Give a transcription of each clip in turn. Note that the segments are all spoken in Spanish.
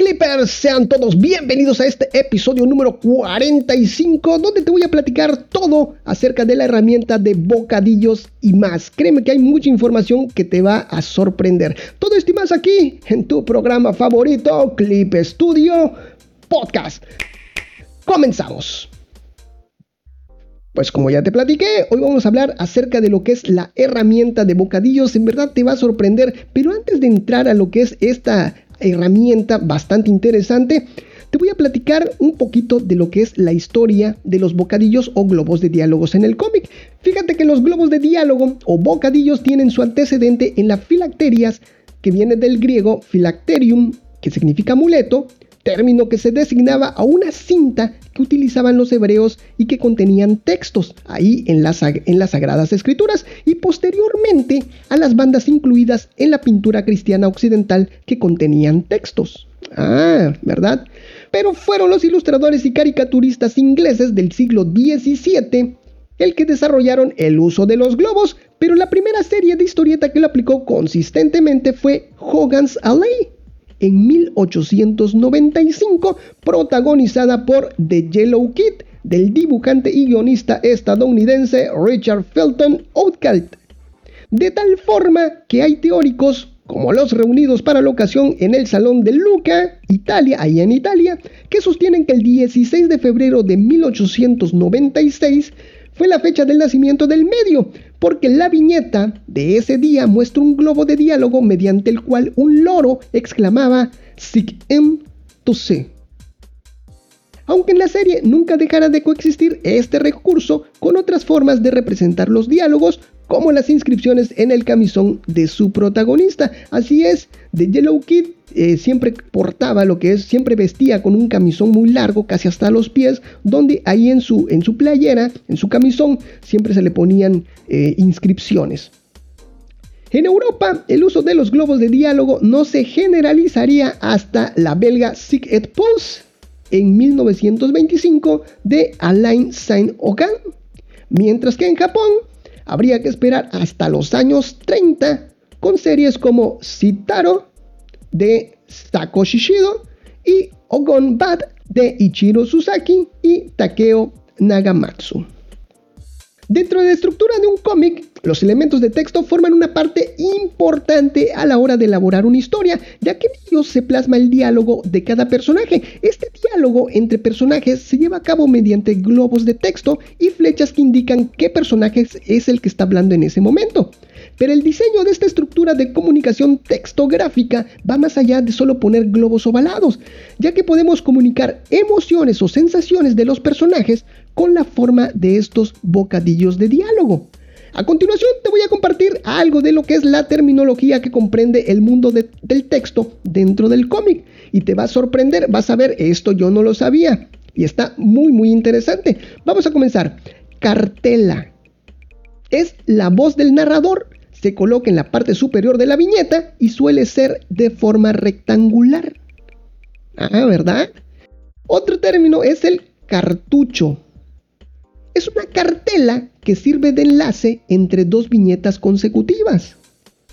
Clippers? Sean todos bienvenidos a este episodio número 45 donde te voy a platicar todo acerca de la herramienta de bocadillos y más. Créeme que hay mucha información que te va a sorprender. Todo esto y más aquí en tu programa favorito, Clip Studio Podcast. Comenzamos. Pues como ya te platiqué, hoy vamos a hablar acerca de lo que es la herramienta de bocadillos. En verdad te va a sorprender, pero antes de entrar a lo que es esta herramienta bastante interesante, te voy a platicar un poquito de lo que es la historia de los bocadillos o globos de diálogos en el cómic. Fíjate que los globos de diálogo o bocadillos tienen su antecedente en las filacterias, que viene del griego filacterium, que significa amuleto, término que se designaba a una cinta que utilizaban los hebreos y que contenían textos ahí en las, Sagradas Escrituras y posteriormente a las bandas incluidas en la pintura cristiana occidental que contenían textos. Ah, ¿verdad? Pero fueron los ilustradores y caricaturistas ingleses del siglo XVII el que desarrollaron el uso de los globos, pero la primera serie de historieta que lo aplicó consistentemente fue Hogan's Alley, en 1895, protagonizada por The Yellow Kid del dibujante y guionista estadounidense Richard Felton Outcalt. De tal forma que hay teóricos como los reunidos para la ocasión en el Salón de Luca, Italia, ahí en Italia, que sostienen que el 16 de febrero de 1896 fue la fecha del nacimiento del medio, porque la viñeta de ese día muestra un globo de diálogo mediante el cual un loro exclamaba Sic em to se. Aunque en la serie nunca dejará de coexistir este recurso con otras formas de representar los diálogos, como las inscripciones en el camisón de su protagonista. Así es, The Yellow Kid eh, siempre portaba lo que es, siempre vestía con un camisón muy largo, casi hasta los pies, donde ahí en su, en su playera, en su camisón, siempre se le ponían eh, inscripciones. En Europa, el uso de los globos de diálogo no se generalizaría hasta la belga Sig et Puls en 1925 de Alain Saint-Ogan, mientras que en Japón habría que esperar hasta los años 30 con series como Sitaro de Sako Shishido y Ogon Bad de Ichiro Susaki y Takeo Nagamatsu. Dentro de la estructura de un cómic, los elementos de texto forman una parte importante a la hora de elaborar una historia, ya que en ellos se plasma el diálogo de cada personaje. Este diálogo entre personajes se lleva a cabo mediante globos de texto y flechas que indican qué personaje es el que está hablando en ese momento. Pero el diseño de esta estructura de comunicación textográfica va más allá de solo poner globos ovalados, ya que podemos comunicar emociones o sensaciones de los personajes con la forma de estos bocadillos de diálogo. A continuación te voy a compartir algo de lo que es la terminología que comprende el mundo del texto dentro del cómic y te va a sorprender, vas a ver, esto yo no lo sabía y está muy muy interesante. Vamos a comenzar. Cartela. Es la voz del narrador, se coloca en la parte superior de la viñeta y suele ser de forma rectangular. Ah, ¿verdad? Otro término es el cartucho es una cartela que sirve de enlace entre dos viñetas consecutivas.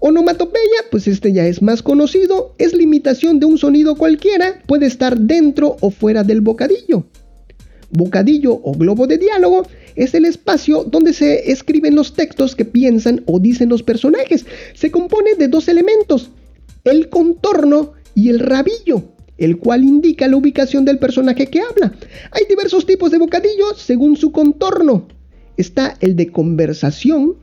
Onomatopeya, pues este ya es más conocido, es la imitación de un sonido cualquiera, puede estar dentro o fuera del bocadillo. Bocadillo o globo de diálogo es el espacio donde se escriben los textos que piensan o dicen los personajes. Se compone de dos elementos, el contorno y el rabillo el cual indica la ubicación del personaje que habla. Hay diversos tipos de bocadillos según su contorno. Está el de conversación,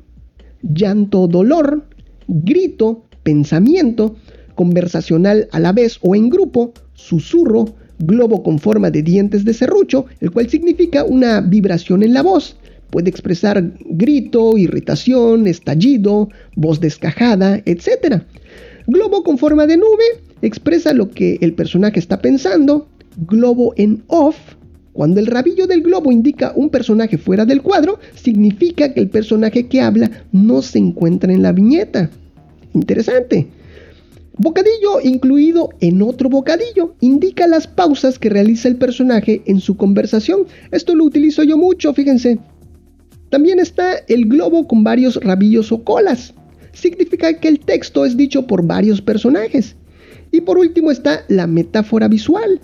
llanto, dolor, grito, pensamiento, conversacional a la vez o en grupo, susurro, globo con forma de dientes de serrucho, el cual significa una vibración en la voz. Puede expresar grito, irritación, estallido, voz descajada, etc. Globo con forma de nube expresa lo que el personaje está pensando. Globo en off. Cuando el rabillo del globo indica un personaje fuera del cuadro, significa que el personaje que habla no se encuentra en la viñeta. Interesante. Bocadillo incluido en otro bocadillo indica las pausas que realiza el personaje en su conversación. Esto lo utilizo yo mucho, fíjense. También está el globo con varios rabillos o colas significa que el texto es dicho por varios personajes. Y por último está la metáfora visual.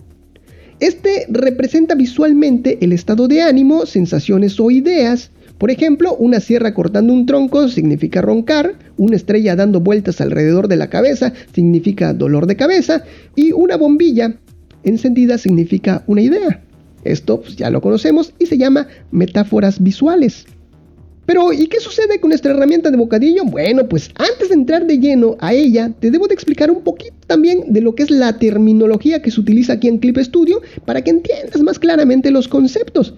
Este representa visualmente el estado de ánimo, sensaciones o ideas. Por ejemplo, una sierra cortando un tronco significa roncar, una estrella dando vueltas alrededor de la cabeza significa dolor de cabeza y una bombilla encendida significa una idea. Esto pues, ya lo conocemos y se llama metáforas visuales. Pero, ¿y qué sucede con nuestra herramienta de bocadillo? Bueno, pues antes de entrar de lleno a ella, te debo de explicar un poquito también de lo que es la terminología que se utiliza aquí en Clip Studio para que entiendas más claramente los conceptos.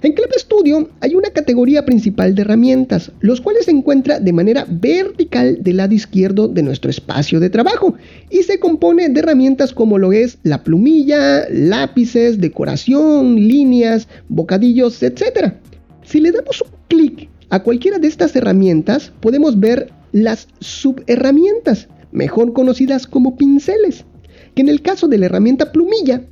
En Clip Studio hay una categoría principal de herramientas, los cuales se encuentra de manera vertical del lado izquierdo de nuestro espacio de trabajo y se compone de herramientas como lo es la plumilla, lápices, decoración, líneas, bocadillos, etc. Si le damos un clic a cualquiera de estas herramientas, podemos ver las subherramientas, mejor conocidas como pinceles, que en el caso de la herramienta plumilla,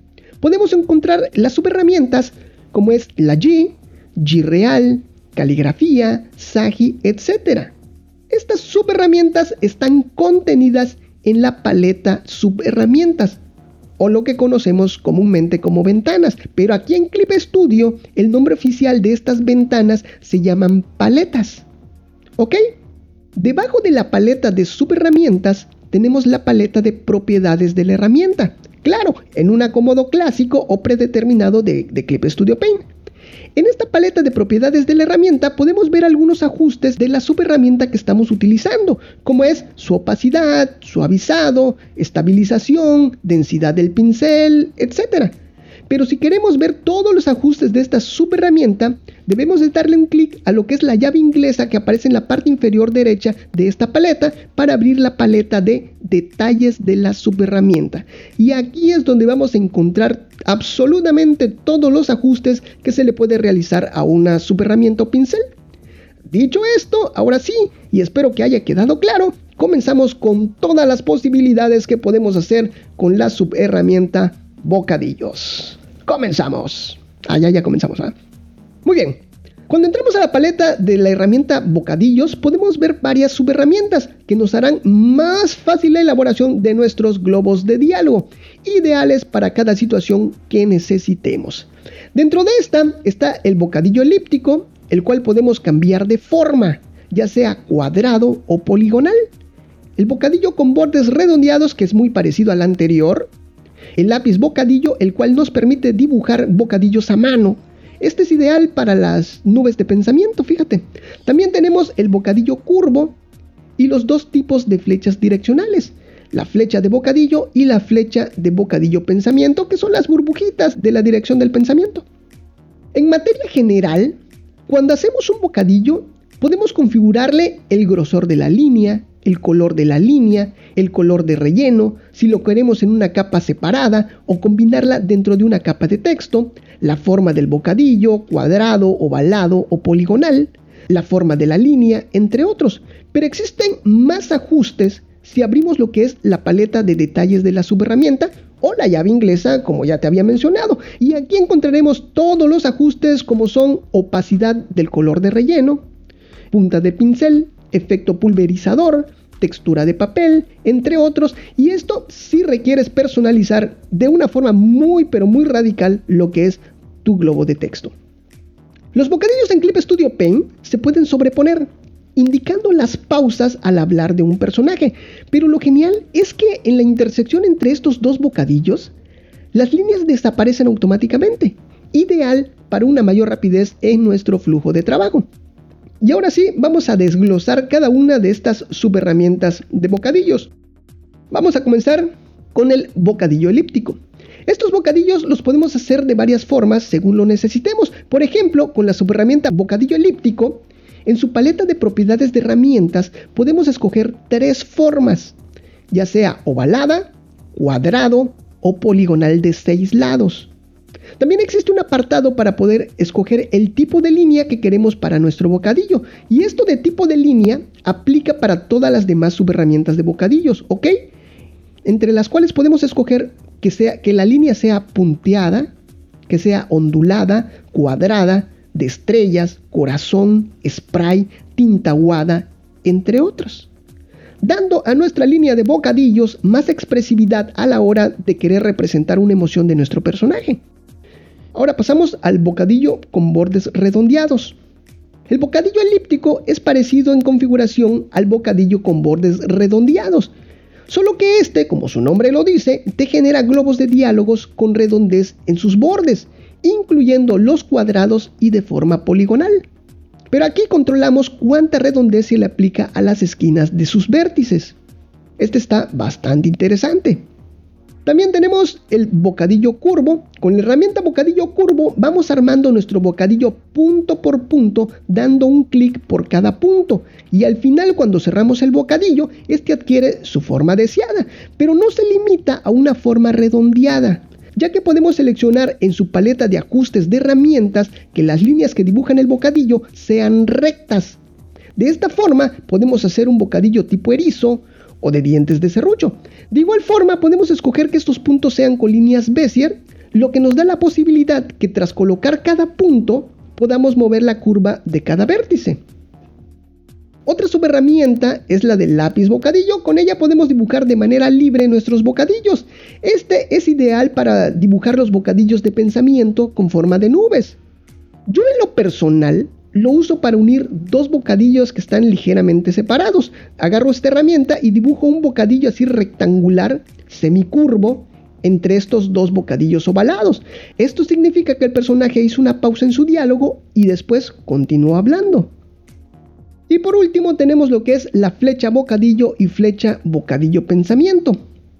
podemos encontrar las subherramientas como es la G, G real, caligrafía, Sagi, etc. Estas subherramientas están contenidas en la paleta subherramientas o lo que conocemos comúnmente como ventanas, pero aquí en Clip Studio el nombre oficial de estas ventanas se llaman paletas. ¿Ok? Debajo de la paleta de subherramientas tenemos la paleta de propiedades de la herramienta. Claro, en un acomodo clásico o predeterminado de, Clip Studio Paint. En esta paleta de propiedades de la herramienta podemos ver algunos ajustes de la subherramienta que estamos utilizando, como es su opacidad, suavizado, estabilización, densidad del pincel, etc. Pero si queremos ver todos los ajustes de esta subherramienta, debemos de darle un clic a lo que es la llave inglesa que aparece en la parte inferior derecha de esta paleta para abrir la paleta de detalles de la subherramienta. Y aquí es donde vamos a encontrar absolutamente todos los ajustes que se le puede realizar a una subherramienta o pincel. Dicho esto, ahora sí, y espero que haya quedado claro, comenzamos con todas las posibilidades que podemos hacer con la subherramienta bocadillos. Comenzamos. Ah, ya, ya comenzamos. ¿ah? Muy bien. Cuando entramos a la paleta de la herramienta bocadillos, podemos ver varias subherramientas que nos harán más fácil la elaboración de nuestros globos de diálogo, ideales para cada situación que necesitemos. Dentro de esta está el bocadillo elíptico, el cual podemos cambiar de forma, ya sea cuadrado o poligonal. El bocadillo con bordes redondeados, que es muy parecido al anterior, el lápiz bocadillo, el cual nos permite dibujar bocadillos a mano. Este es ideal para las nubes de pensamiento, fíjate. También tenemos el bocadillo curvo y los dos tipos de flechas direccionales. La flecha de bocadillo y la flecha de bocadillo pensamiento, que son las burbujitas de la dirección del pensamiento. En materia general, cuando hacemos un bocadillo, podemos configurarle el grosor de la línea, el color de la línea, el color de relleno, si lo queremos en una capa separada o combinarla dentro de una capa de texto, la forma del bocadillo, cuadrado, ovalado o poligonal, la forma de la línea, entre otros. Pero existen más ajustes si abrimos lo que es la paleta de detalles de la subherramienta o la llave inglesa, como ya te había mencionado. Y aquí encontraremos todos los ajustes como son opacidad del color de relleno, punta de pincel, efecto pulverizador, textura de papel, entre otros, y esto sí requieres personalizar de una forma muy pero muy radical lo que es tu globo de texto. Los bocadillos en Clip Studio Paint se pueden sobreponer, indicando las pausas al hablar de un personaje, pero lo genial es que en la intersección entre estos dos bocadillos, las líneas desaparecen automáticamente, ideal para una mayor rapidez en nuestro flujo de trabajo. Y ahora sí, vamos a desglosar cada una de estas subherramientas de bocadillos. Vamos a comenzar con el bocadillo elíptico. Estos bocadillos los podemos hacer de varias formas según lo necesitemos. Por ejemplo, con la subherramienta bocadillo elíptico, en su paleta de propiedades de herramientas podemos escoger tres formas, ya sea ovalada, cuadrado o poligonal de seis lados. También existe un apartado para poder escoger el tipo de línea que queremos para nuestro bocadillo. Y esto de tipo de línea aplica para todas las demás subherramientas de bocadillos, ¿ok? Entre las cuales podemos escoger que, sea, que la línea sea punteada, que sea ondulada, cuadrada, de estrellas, corazón, spray, tinta aguada, entre otros. dando a nuestra línea de bocadillos más expresividad a la hora de querer representar una emoción de nuestro personaje. Ahora pasamos al bocadillo con bordes redondeados. El bocadillo elíptico es parecido en configuración al bocadillo con bordes redondeados, solo que este, como su nombre lo dice, te genera globos de diálogos con redondez en sus bordes, incluyendo los cuadrados y de forma poligonal. Pero aquí controlamos cuánta redondez se le aplica a las esquinas de sus vértices. Este está bastante interesante. También tenemos el bocadillo curvo. Con la herramienta bocadillo curvo vamos armando nuestro bocadillo punto por punto dando un clic por cada punto. Y al final cuando cerramos el bocadillo, este adquiere su forma deseada, pero no se limita a una forma redondeada ya que podemos seleccionar en su paleta de ajustes de herramientas que las líneas que dibujan el bocadillo sean rectas. De esta forma podemos hacer un bocadillo tipo erizo o de dientes de serrucho. De igual forma podemos escoger que estos puntos sean con líneas Bézier, lo que nos da la posibilidad que tras colocar cada punto podamos mover la curva de cada vértice. Otra subherramienta es la del lápiz bocadillo. Con ella podemos dibujar de manera libre nuestros bocadillos. Este es ideal para dibujar los bocadillos de pensamiento con forma de nubes. Yo en lo personal lo uso para unir dos bocadillos que están ligeramente separados. Agarro esta herramienta y dibujo un bocadillo así rectangular, semicurvo, entre estos dos bocadillos ovalados. Esto significa que el personaje hizo una pausa en su diálogo y después continuó hablando. Y por último tenemos lo que es la flecha bocadillo y flecha bocadillo pensamiento,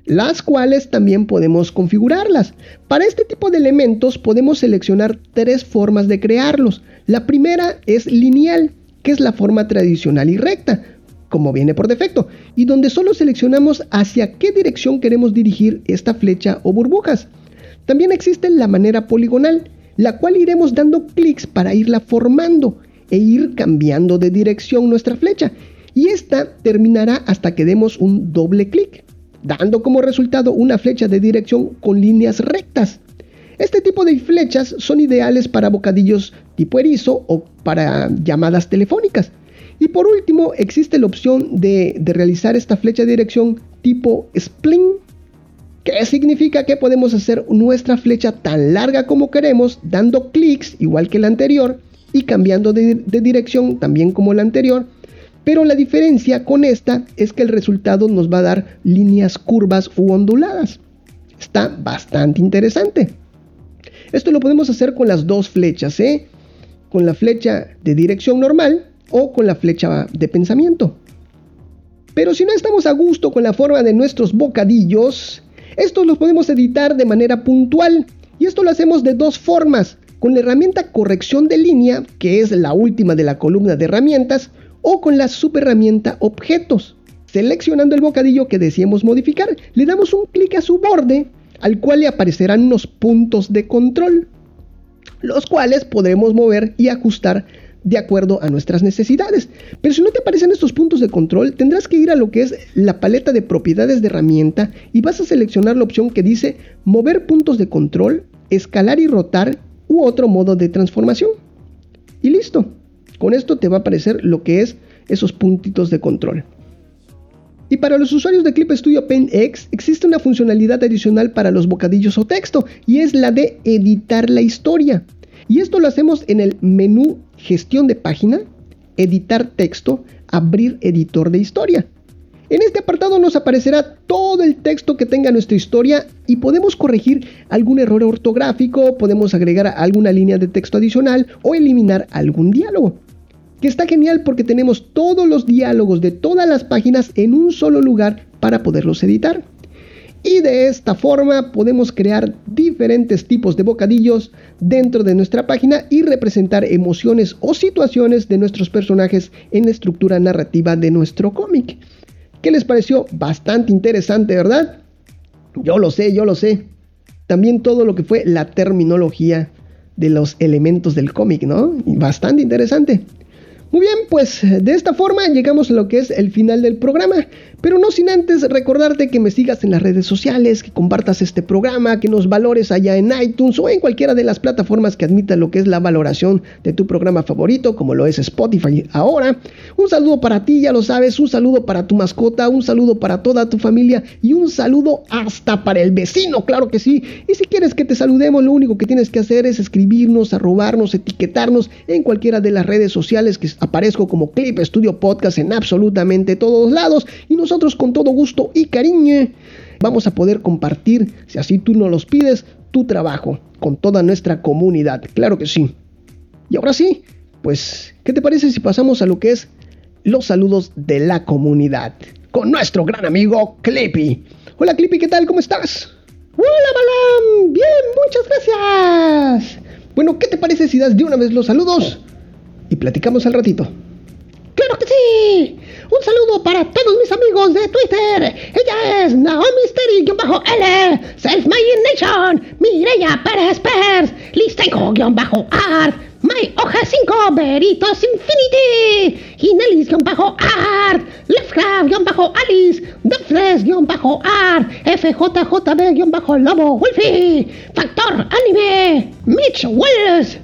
las cuales también podemos configurarlas. Para este tipo de elementos podemos seleccionar tres formas de crearlos. La primera es lineal, que es la forma tradicional y recta, como viene por defecto, y donde solo seleccionamos hacia qué dirección queremos dirigir esta flecha o burbujas. También existe la manera poligonal, la cual iremos dando clics para irla formando e ir cambiando de dirección nuestra flecha. Y esta terminará hasta que demos un doble clic, dando como resultado una flecha de dirección con líneas rectas. Este tipo de flechas son ideales para bocadillos tipo erizo o para llamadas telefónicas. Y por último, existe la opción de, realizar esta flecha de dirección tipo spling, que significa que podemos hacer nuestra flecha tan larga como queremos, dando clics igual que la anterior, y cambiando de, dirección también como la anterior. Pero la diferencia con esta es que el resultado nos va a dar líneas curvas u onduladas. Está bastante interesante. Esto lo podemos hacer con las dos flechas, ¿eh? Con la flecha de dirección normal o con la flecha de pensamiento. Pero si no estamos a gusto con la forma de nuestros bocadillos, estos los podemos editar de manera puntual. Y esto lo hacemos de dos formas con la herramienta corrección de línea, que es la última de la columna de herramientas, o con la subherramienta objetos. Seleccionando el bocadillo que deseemos modificar, le damos un clic a su borde, al cual le aparecerán unos puntos de control, los cuales podremos mover y ajustar de acuerdo a nuestras necesidades. Pero si no te aparecen estos puntos de control, tendrás que ir a lo que es la paleta de propiedades de herramienta y vas a seleccionar la opción que dice mover puntos de control, escalar y rotar u otro modo de transformación. Y listo. Con esto te va a aparecer lo que es esos puntitos de control. Y para los usuarios de Clip Studio Paint X existe una funcionalidad adicional para los bocadillos o texto y es la de editar la historia. Y esto lo hacemos en el menú Gestión de página, Editar texto, Abrir editor de historia. En este apartado nos aparecerá todo el texto que tenga nuestra historia y podemos corregir algún error ortográfico, podemos agregar alguna línea de texto adicional o eliminar algún diálogo. Que está genial porque tenemos todos los diálogos de todas las páginas en un solo lugar para poderlos editar. Y de esta forma podemos crear diferentes tipos de bocadillos dentro de nuestra página y representar emociones o situaciones de nuestros personajes en la estructura narrativa de nuestro cómic. ¿Qué les pareció? Bastante interesante, ¿verdad? Yo lo sé, yo lo sé. También todo lo que fue la terminología de los elementos del cómic, ¿no? bastante interesante. Muy bien, pues de esta forma llegamos a lo que es el final del programa. Pero no sin antes recordarte que me sigas en las redes sociales, que compartas este programa, que nos valores allá en iTunes o en cualquiera de las plataformas que admitan lo que es la valoración de tu programa favorito, como lo es Spotify ahora. Un saludo para ti, ya lo sabes, un saludo para tu mascota, un saludo para toda tu familia y un saludo hasta para el vecino, claro que sí. Y si quieres que te saludemos, lo único que tienes que hacer es escribirnos, arrobarnos, etiquetarnos en cualquiera de las redes sociales que aparezco como Clip Studio Podcast en absolutamente todos lados y nosotros con todo gusto y cariño vamos a poder compartir, si así tú nos los pides, tu trabajo con toda nuestra comunidad. Claro que sí. Y ahora sí, pues, ¿qué te parece si pasamos a lo que es los saludos de la comunidad? Con nuestro gran amigo Clippy. Hola Clippy, ¿qué tal? ¿Cómo estás? Hola Balam, bien, muchas gracias. Bueno, ¿qué te parece si das de una vez los saludos? Platicamos al ratito. ¡Claro que sí! Un saludo para todos mis amigos de Twitter. Ella es Naomi Steri-L, Self My Nation, Mireya Pérez Pérez, Listenko-Art, My Oja 5, Veritos Infinity, Ginelis-Art, Lefcraft-Alice, Duffles-Art, FJJB-Lobo Wolfie, Factor Anime, Mitch Wells,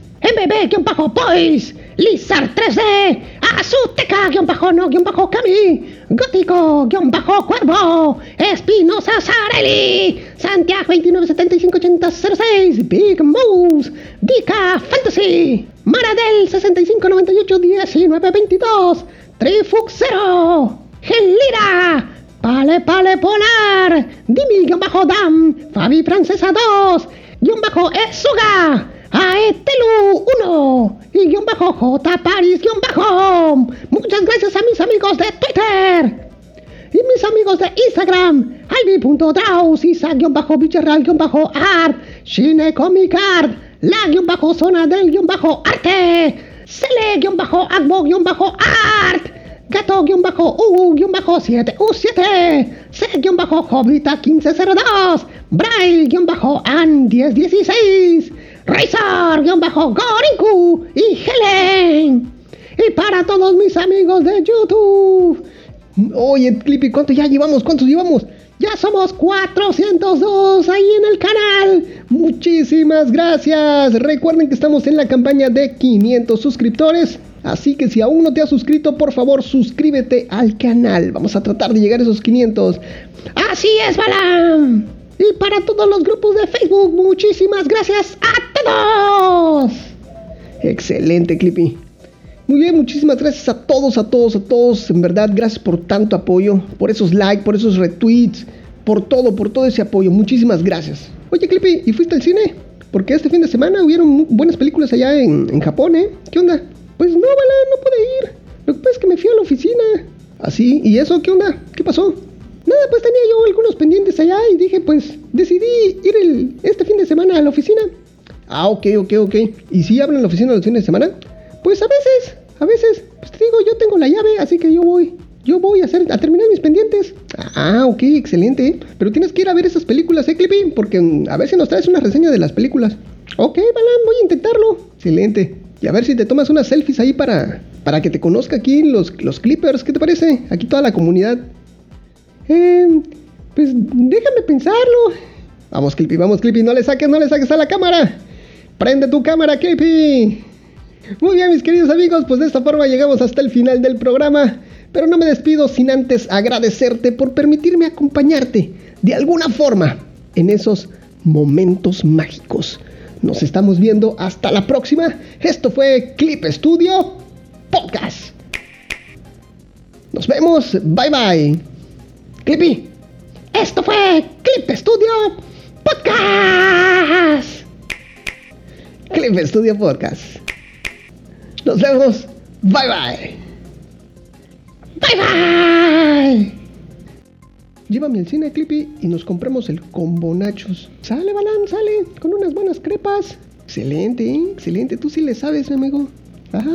MB-Boys, Lizard 3D, Azuteca-No-Cami, Gótico-Cuervo, Espinosa Sarelli, Santiago 29758006, Big Moose, Vika Fantasy, Maradel 65981922, Trifuxero, Gelira, Pale Pale Polar, Dimi-Dam, Fabi Francesa 2, guion bajo Esuga, Aetelu 1 y guion bajo J Paris guion bajo. Muchas gracias a mis amigos de Twitter y mis amigos de Instagram, Ivy.draus, Isa guion bajo Villarreal guion bajo art, Shine Comic Art, la guion bajo zona del guion bajo arte, Cele guion bajo Agbo guion bajo art. Gato-U-7U7, C-Hobita1502, Braille-An1016, Razor-Gorinku y Helen. Y para todos mis amigos de YouTube. Oye, Clippy, ¿cuánto ya llevamos? ¿Cuántos llevamos? Ya somos 402 ahí en el canal. Muchísimas gracias. Recuerden que estamos en la campaña de 500 suscriptores. Así que si aún no te has suscrito, por favor suscríbete al canal. Vamos a tratar de llegar a esos 500. Así es, Balam. Y para todos los grupos de Facebook, muchísimas gracias a Excelente, Clippy. Muy bien, muchísimas gracias a todos, a todos, a todos. En verdad, gracias por tanto apoyo, por esos likes, por esos retweets, por todo, por todo ese apoyo. Muchísimas gracias. Oye, Clippy, ¿y fuiste al cine? Porque este fin de semana hubieron buenas películas allá en, en Japón, ¿eh? ¿Qué onda? Pues no, Bala, no pude ir. Lo que pasa es que me fui a la oficina. ¿Así? ¿Ah, ¿Y eso? ¿Qué onda? ¿Qué pasó? Nada, pues tenía yo algunos pendientes allá y dije, pues decidí ir el, este fin de semana a la oficina. Ah, ok, ok, ok. ¿Y si hablan en la oficina los fines de semana? Pues a veces, a veces. Pues te digo, yo tengo la llave, así que yo voy. Yo voy a hacer, a terminar mis pendientes. Ah, ok, excelente. Pero tienes que ir a ver esas películas, ¿eh, Clippy? Porque mm, a ver si nos traes una reseña de las películas. Ok, Balan, voy a intentarlo. Excelente. Y a ver si te tomas unas selfies ahí para, para que te conozca aquí los, los Clippers. ¿Qué te parece? Aquí toda la comunidad. Eh, pues déjame pensarlo. Vamos, Clippy, vamos, Clippy. No le saques, no le saques a la cámara. Prende tu cámara, Clippy. Muy bien, mis queridos amigos, pues de esta forma llegamos hasta el final del programa. Pero no me despido sin antes agradecerte por permitirme acompañarte de alguna forma en esos momentos mágicos. Nos estamos viendo hasta la próxima. Esto fue Clip Studio Podcast. Nos vemos. Bye bye. Clippy. Esto fue Clip Studio Podcast. Clip Studio Podcast. Nos vemos. Bye bye. Bye bye. Llévame al cine, Clippy, y nos compramos el combo nachos. Sale, Balán, sale, con unas buenas crepas. Excelente, ¿eh? excelente. Tú sí le sabes, mi amigo. Ajá.